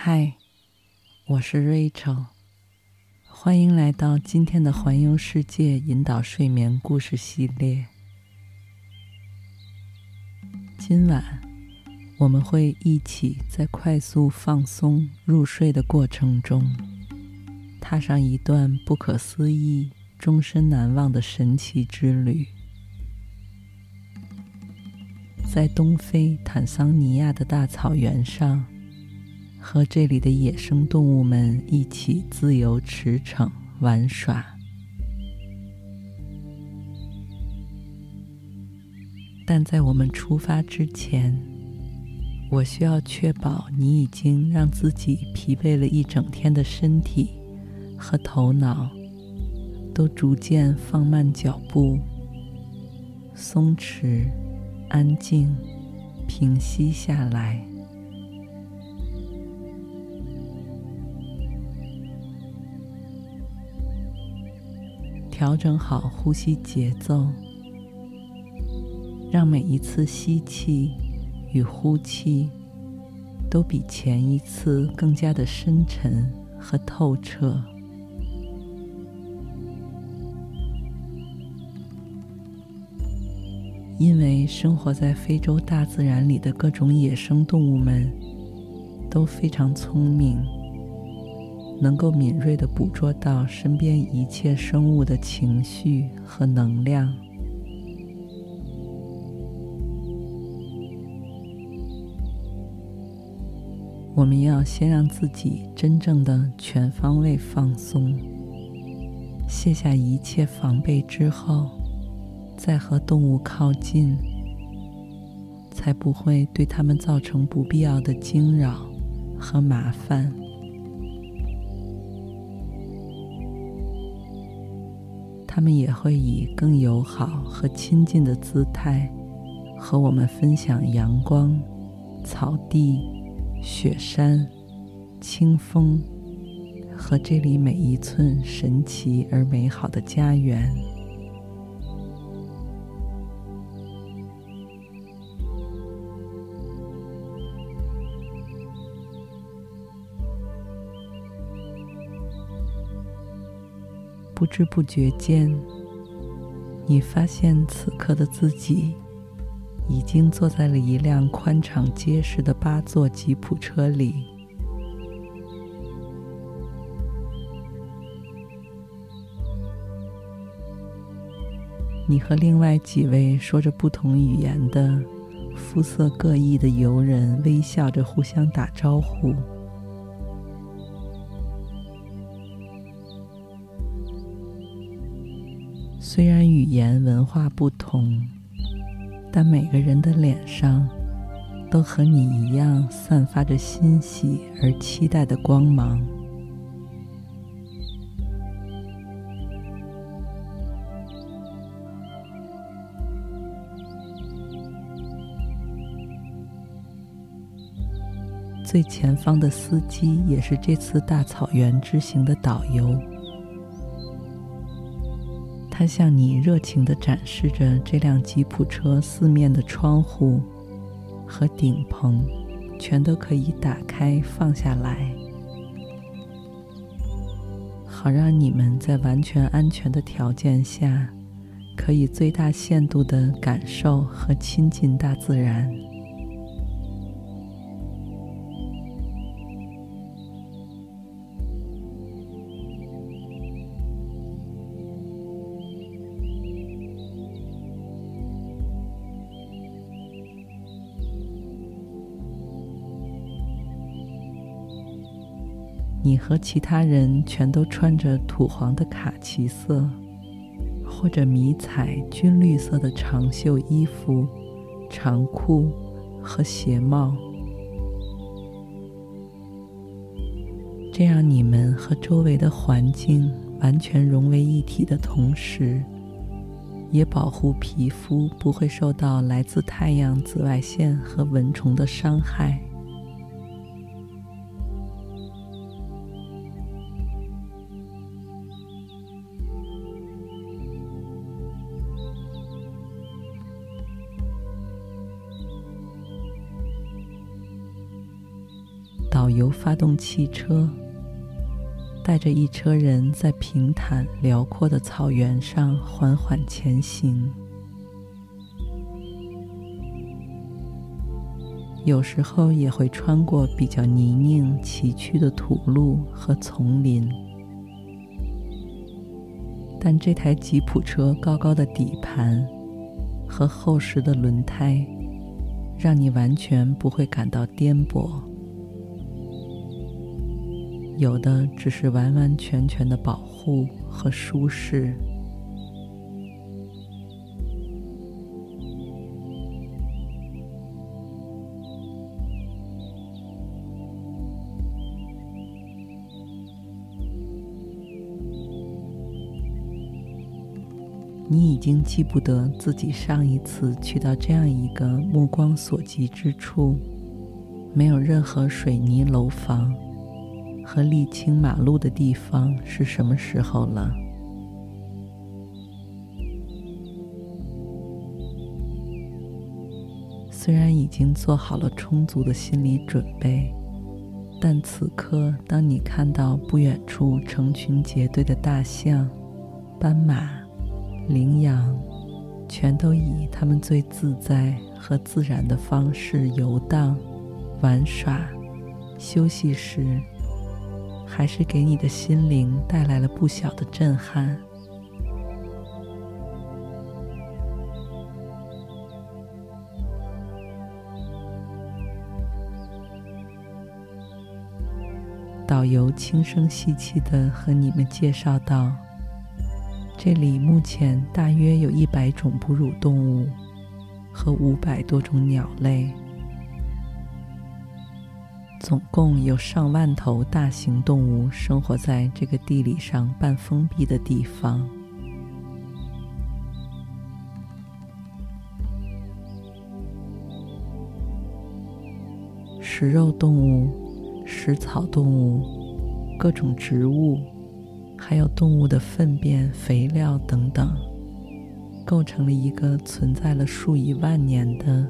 嗨，我是 Rachel，欢迎来到今天的环游世界引导睡眠故事系列。今晚我们会一起在快速放松入睡的过程中，踏上一段不可思议、终身难忘的神奇之旅。在东非坦桑尼亚的大草原上。和这里的野生动物们一起自由驰骋玩耍，但在我们出发之前，我需要确保你已经让自己疲惫了一整天的身体和头脑都逐渐放慢脚步，松弛、安静、平息下来。调整好呼吸节奏，让每一次吸气与呼气都比前一次更加的深沉和透彻。因为生活在非洲大自然里的各种野生动物们都非常聪明。能够敏锐地捕捉到身边一切生物的情绪和能量。我们要先让自己真正的全方位放松，卸下一切防备之后，再和动物靠近，才不会对它们造成不必要的惊扰和麻烦。他们也会以更友好和亲近的姿态和我们分享阳光、草地、雪山、清风和这里每一寸神奇而美好的家园。不知不觉间，你发现此刻的自己已经坐在了一辆宽敞结实的八座吉普车里。你和另外几位说着不同语言的、肤色各异的游人微笑着互相打招呼。虽然语言文化不同，但每个人的脸上都和你一样散发着欣喜而期待的光芒。最前方的司机也是这次大草原之行的导游。他向你热情地展示着这辆吉普车四面的窗户和顶棚，全都可以打开放下来，好让你们在完全安全的条件下，可以最大限度地感受和亲近大自然。和其他人全都穿着土黄的卡其色，或者迷彩军绿色的长袖衣服、长裤和鞋帽。这样你们和周围的环境完全融为一体的同时，也保护皮肤不会受到来自太阳紫外线和蚊虫的伤害。动汽车。带着一车人在平坦辽阔的草原上缓缓前行，有时候也会穿过比较泥泞崎岖的土路和丛林。但这台吉普车高高的底盘和厚实的轮胎，让你完全不会感到颠簸。有的只是完完全全的保护和舒适。你已经记不得自己上一次去到这样一个目光所及之处，没有任何水泥楼房。和沥青马路的地方是什么时候了？虽然已经做好了充足的心理准备，但此刻，当你看到不远处成群结队的大象、斑马、羚羊，全都以他们最自在和自然的方式游荡、玩耍、休息时，还是给你的心灵带来了不小的震撼。导游轻声细气的和你们介绍道：“这里目前大约有一百种哺乳动物和五百多种鸟类。”总共有上万头大型动物生活在这个地理上半封闭的地方。食肉动物、食草动物、各种植物，还有动物的粪便、肥料等等，构成了一个存在了数以万年的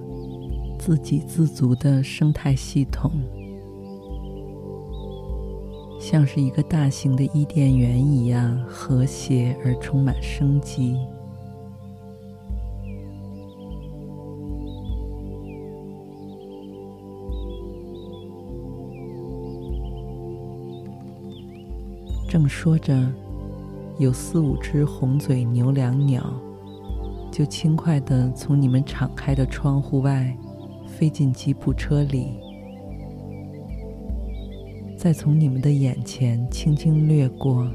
自给自足的生态系统。像是一个大型的伊甸园一样和谐而充满生机。正说着，有四五只红嘴牛椋鸟就轻快地从你们敞开的窗户外飞进吉普车里。再从你们的眼前轻轻掠过，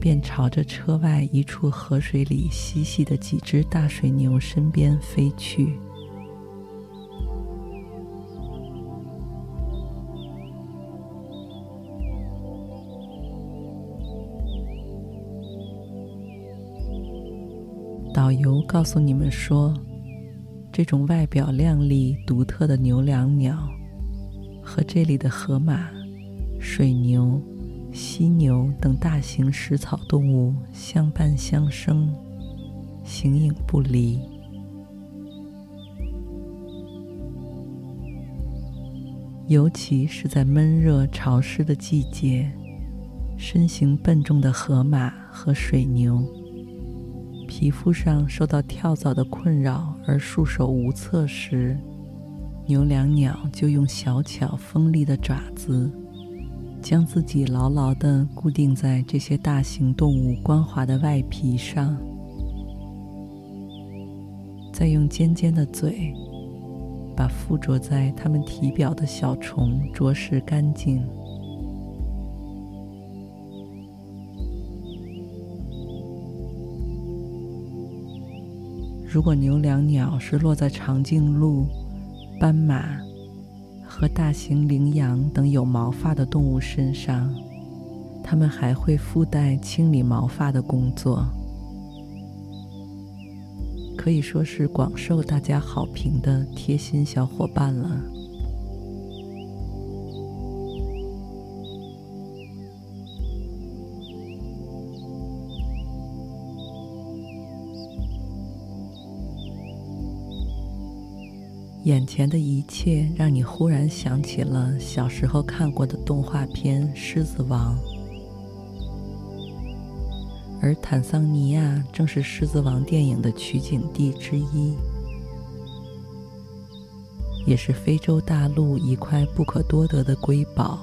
便朝着车外一处河水里嬉戏的几只大水牛身边飞去。导游告诉你们说，这种外表靓丽、独特的牛椋鸟和这里的河马。水牛、犀牛等大型食草动物相伴相生，形影不离。尤其是在闷热潮湿的季节，身形笨重的河马和水牛，皮肤上受到跳蚤的困扰而束手无策时，牛椋鸟就用小巧锋利的爪子。将自己牢牢地固定在这些大型动物光滑的外皮上，再用尖尖的嘴把附着在它们体表的小虫啄食干净。如果牛椋鸟是落在长颈鹿、斑马和大型羚羊等有毛发的动物身上，它们还会附带清理毛发的工作，可以说是广受大家好评的贴心小伙伴了。眼前的一切让你忽然想起了小时候看过的动画片《狮子王》，而坦桑尼亚正是《狮子王》电影的取景地之一，也是非洲大陆一块不可多得的瑰宝。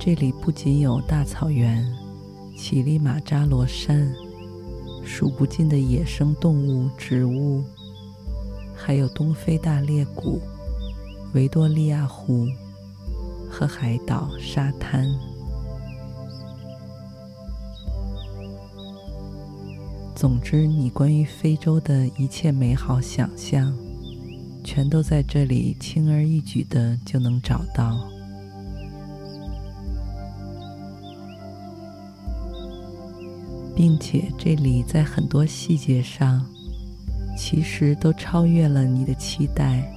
这里不仅有大草原。乞力马扎罗山，数不尽的野生动物、植物，还有东非大裂谷、维多利亚湖和海岛、沙滩。总之，你关于非洲的一切美好想象，全都在这里轻而易举的就能找到。并且这里在很多细节上，其实都超越了你的期待。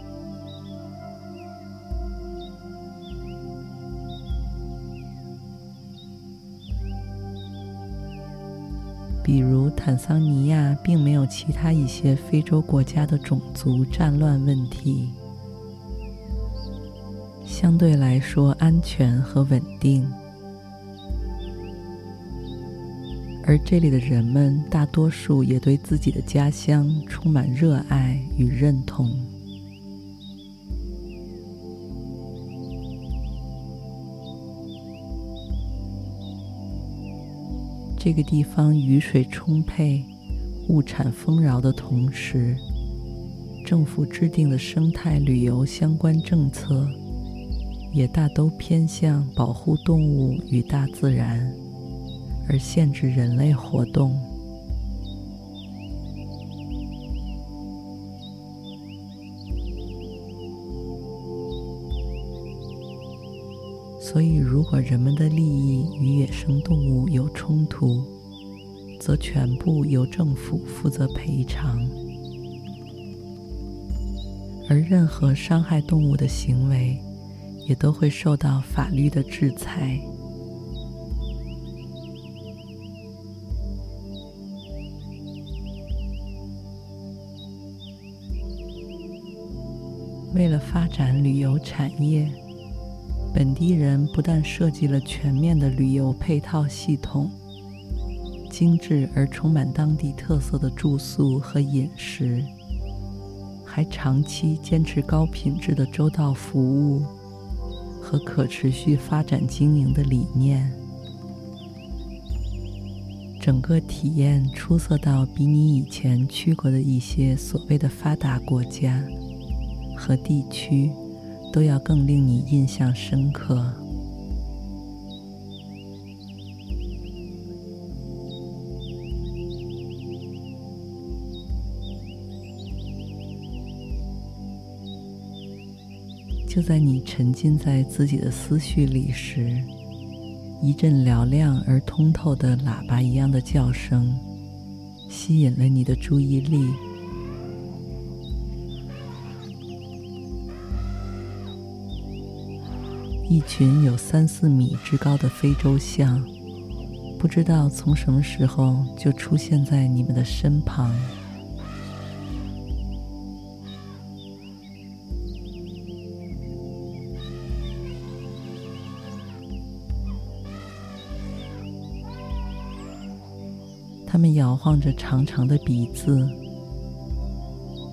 比如，坦桑尼亚并没有其他一些非洲国家的种族战乱问题，相对来说安全和稳定。而这里的人们大多数也对自己的家乡充满热爱与认同。这个地方雨水充沛、物产丰饶的同时，政府制定的生态旅游相关政策也大都偏向保护动物与大自然。而限制人类活动，所以如果人们的利益与野生动物有冲突，则全部由政府负责赔偿，而任何伤害动物的行为，也都会受到法律的制裁。发展旅游产业，本地人不但设计了全面的旅游配套系统，精致而充满当地特色的住宿和饮食，还长期坚持高品质的周到服务和可持续发展经营的理念。整个体验出色到比你以前去过的一些所谓的发达国家和地区都要更令你印象深刻。就在你沉浸在自己的思绪里时，一阵嘹亮而通透的喇叭一样的叫声吸引了你的注意力。一群有三四米之高的非洲象，不知道从什么时候就出现在你们的身旁。他们摇晃着长长的鼻子，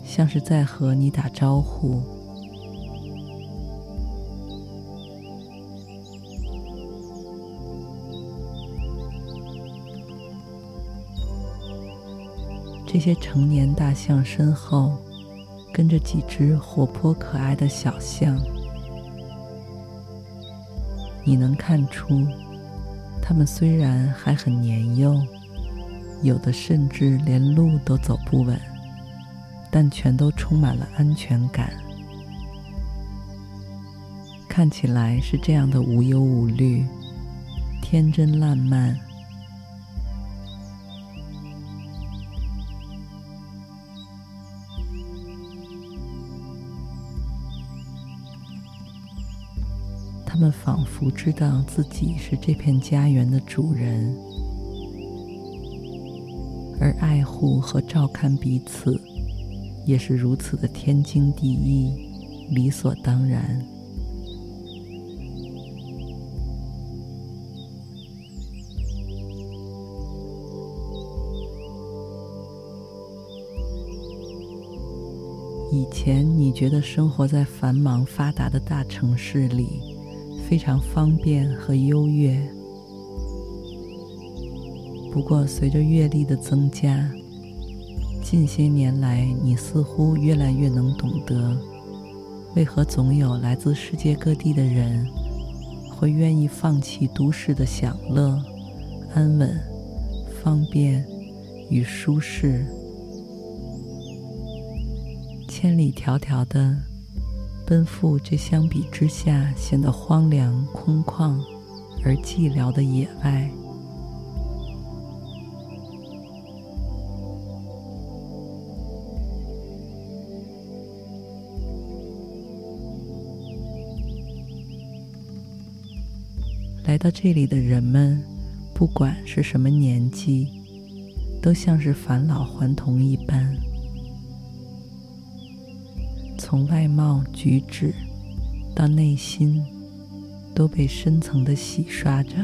像是在和你打招呼。这些成年大象身后，跟着几只活泼可爱的小象。你能看出，它们虽然还很年幼，有的甚至连路都走不稳，但全都充满了安全感。看起来是这样的无忧无虑，天真烂漫。仿佛知道自己是这片家园的主人，而爱护和照看彼此，也是如此的天经地义、理所当然。以前你觉得生活在繁忙发达的大城市里，非常方便和优越。不过，随着阅历的增加，近些年来，你似乎越来越能懂得，为何总有来自世界各地的人会愿意放弃都市的享乐、安稳、方便与舒适，千里迢迢的。奔赴这相比之下显得荒凉、空旷而寂寥的野外。来到这里的人们，不管是什么年纪，都像是返老还童一般。从外貌举止到内心，都被深层的洗刷着。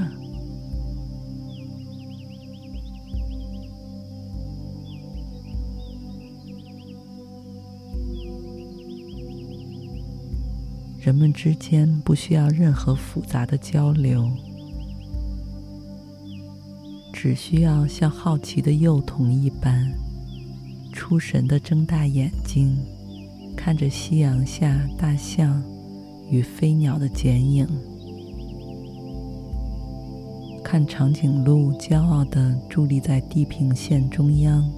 人们之间不需要任何复杂的交流，只需要像好奇的幼童一般，出神的睁大眼睛。看着夕阳下大象与飞鸟的剪影，看长颈鹿骄傲地伫立在地平线中央，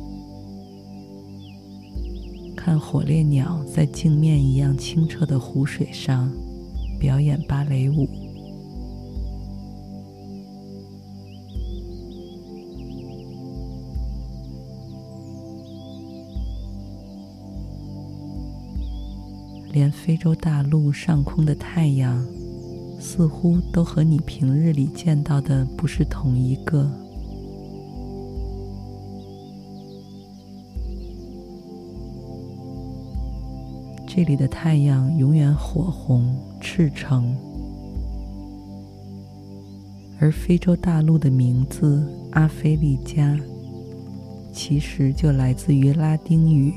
看火烈鸟在镜面一样清澈的湖水上表演芭蕾舞。连非洲大陆上空的太阳，似乎都和你平日里见到的不是同一个。这里的太阳永远火红赤诚，而非洲大陆的名字阿非利加，其实就来自于拉丁语。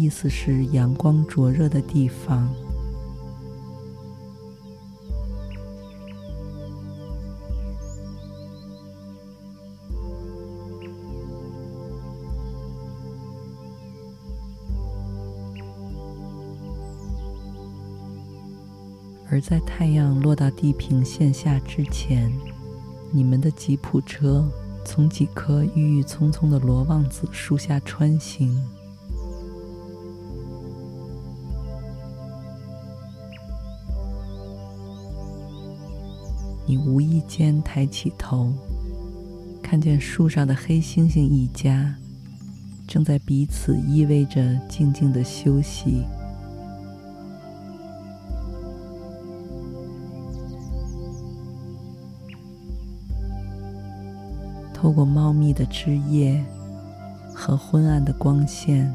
意思是阳光灼热的地方，而在太阳落到地平线下之前，你们的吉普车从几棵郁郁葱葱的罗望子树下穿行。无意间抬起头，看见树上的黑猩猩一家正在彼此依偎着静静的休息。透过茂密的枝叶和昏暗的光线，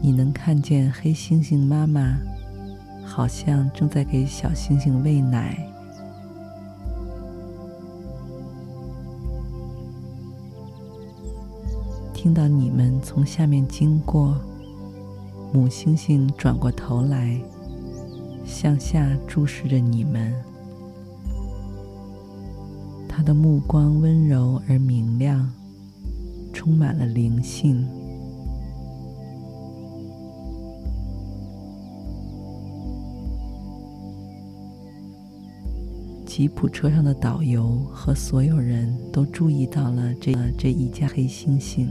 你能看见黑猩猩妈妈好像正在给小猩猩喂奶。听到你们从下面经过，母猩猩转过头来，向下注视着你们。它的目光温柔而明亮，充满了灵性。吉普车上的导游和所有人都注意到了这这一架黑猩猩。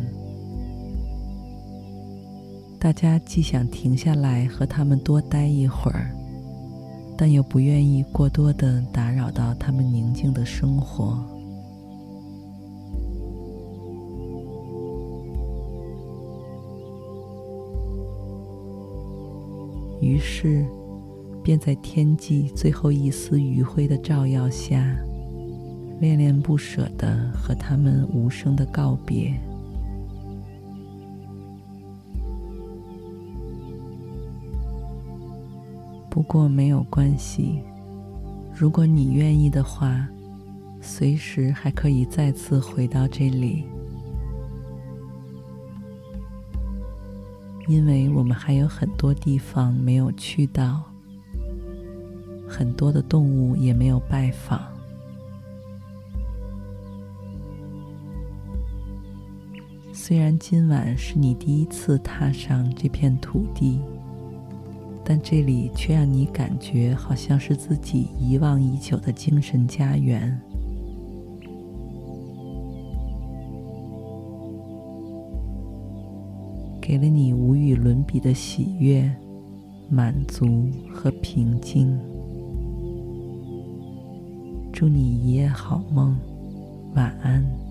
大家既想停下来和他们多待一会儿，但又不愿意过多的打扰到他们宁静的生活。于是，便在天际最后一丝余晖的照耀下，恋恋不舍的和他们无声的告别。不过没有关系，如果你愿意的话，随时还可以再次回到这里，因为我们还有很多地方没有去到，很多的动物也没有拜访。虽然今晚是你第一次踏上这片土地。但这里却让你感觉好像是自己遗忘已久的精神家园，给了你无与伦比的喜悦、满足和平静。祝你一夜好梦，晚安。